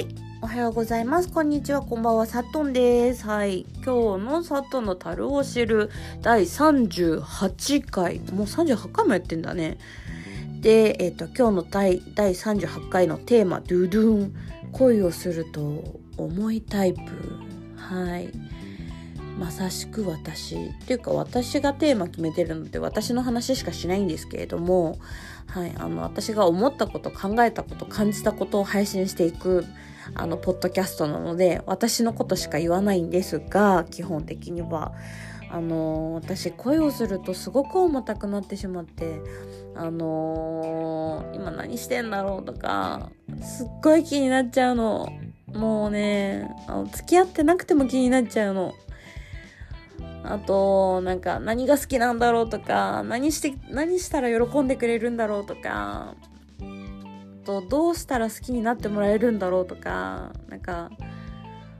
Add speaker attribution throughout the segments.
Speaker 1: はい。おはようございます。こんにちは。こんばんは。サトンです。はい。今日のサトンの樽を知る第38回。もう38回もやってんだね。で、えっ、ー、と、今日の第第38回のテーマ、ドゥドゥン。恋をすると重いタイプ。はい。まさしく私。っていうか私がテーマ決めてるので私の話しかしないんですけれども、はい、あの私が思ったこと考えたこと感じたことを配信していくあのポッドキャストなので私のことしか言わないんですが基本的には。あの私恋をするとすごく重たくなってしまってあの、今何してんだろうとかすっごい気になっちゃうの。もうねあの付き合ってなくても気になっちゃうの。あと、なんか何が好きなんだろうとか、何して、何したら喜んでくれるんだろうとか、と、どうしたら好きになってもらえるんだろうとか、なんか、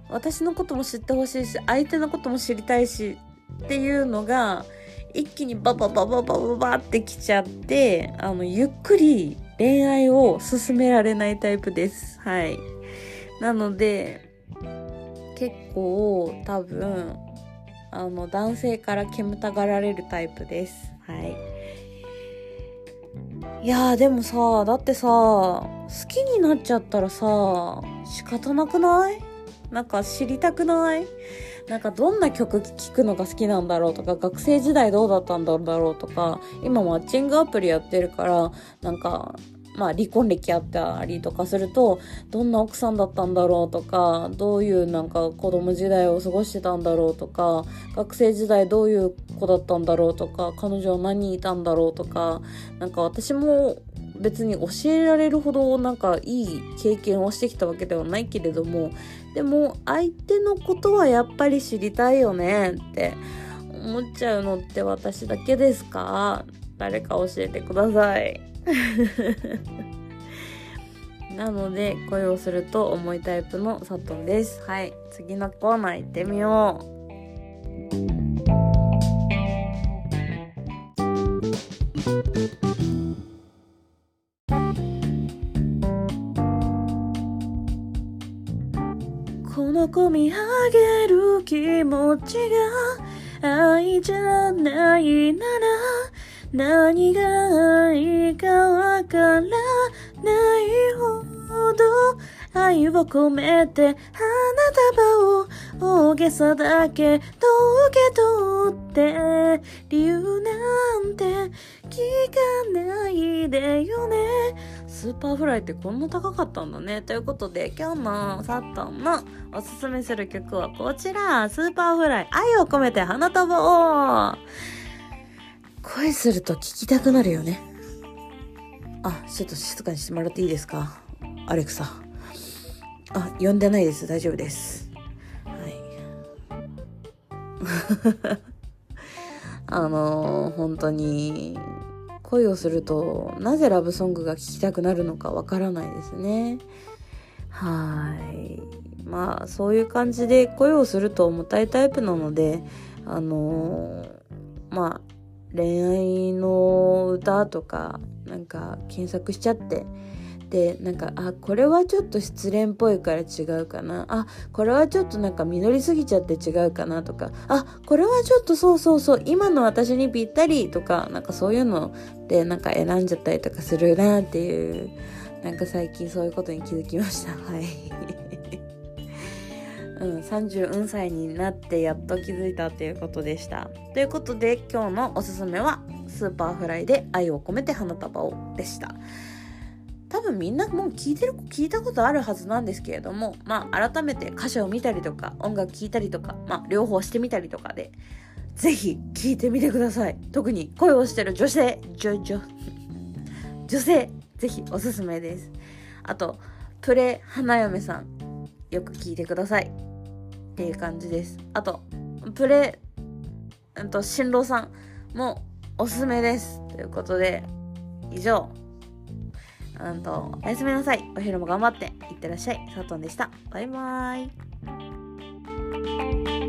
Speaker 1: 私のことも知ってほしいし、相手のことも知りたいし、っていうのが、一気にバババババババってきちゃって、あの、ゆっくり恋愛を進められないタイプです。はい。なので、結構多分あの男性から煙たがられるタイプです。はい。いやでもさだってさ好きになっちゃったらさ仕方なくない？なんか知りたくない？なんかどんな曲聴くのが好きなんだろうとか学生時代どうだったんだろうとか今マッチングアプリやってるからなんかまあ、離婚歴あったりとかするとどんな奥さんだったんだろうとかどういうなんか子供時代を過ごしてたんだろうとか学生時代どういう子だったんだろうとか彼女は何人いたんだろうとかなんか私も別に教えられるほどなんかいい経験をしてきたわけではないけれどもでも相手のことはやっぱり知りたいよねって思っちゃうのって私だけですか？誰か教えてください。なので恋をすると重いタイプの佐藤です。はい次のコーナー行ってみよう。この込み上げる気持ちが愛じゃないなら何がいいかわからないほど愛を込めて花束を大げさだけど受け取って理由なんて聞かないでよね。Superfly ってこんな高かったんだね。ということで今日のさっとんのおすすめする曲はこちら。 Superfly 愛を込めて花束を。恋すると聞きたくなるよね。あ、ちょっと静かにしてもらっていいですか？アレクサ。あ、呼んでないです。大丈夫です。はい。あのー、本当に、恋をすると、なぜラブソングが聴きたくなるのかわからないですね。はい。まあ、そういう感じで恋をすると重たいタイプなので、あのー、まあ、恋愛の歌とかなんか検索しちゃって。でなんかあこれはちょっと失恋っぽいから違うかな。あこれはちょっとなんか実りすぎちゃって違うかなとか。あこれはちょっとそうそうそう今の私にぴったりとかなんかそういうのでなんか選んじゃったりとかするなっていうなんか最近そういうことに気づきました。はい。うん、34歳になってやっと気づいたっていうことでした。ということで今日のおすすめは Superfly で愛を込めて花束をでした。多分みんなもう聞いてる、聞いたことあるはずなんですけれども、まあ改めて歌詞を見たりとか音楽聴いたりとか、まあ両方してみたりとかで、ぜひ聴いてみてください。特に恋をしてる女性、女、女、女性、ぜひおすすめです。あと、プレ花嫁さん、よく聞いてください。っていう感じです。あとプレうんと新郎さんもおすすめですということで以上。うんとおやすみなさい。お昼も頑張っていってらっしゃい。佐藤でした。バイバーイ。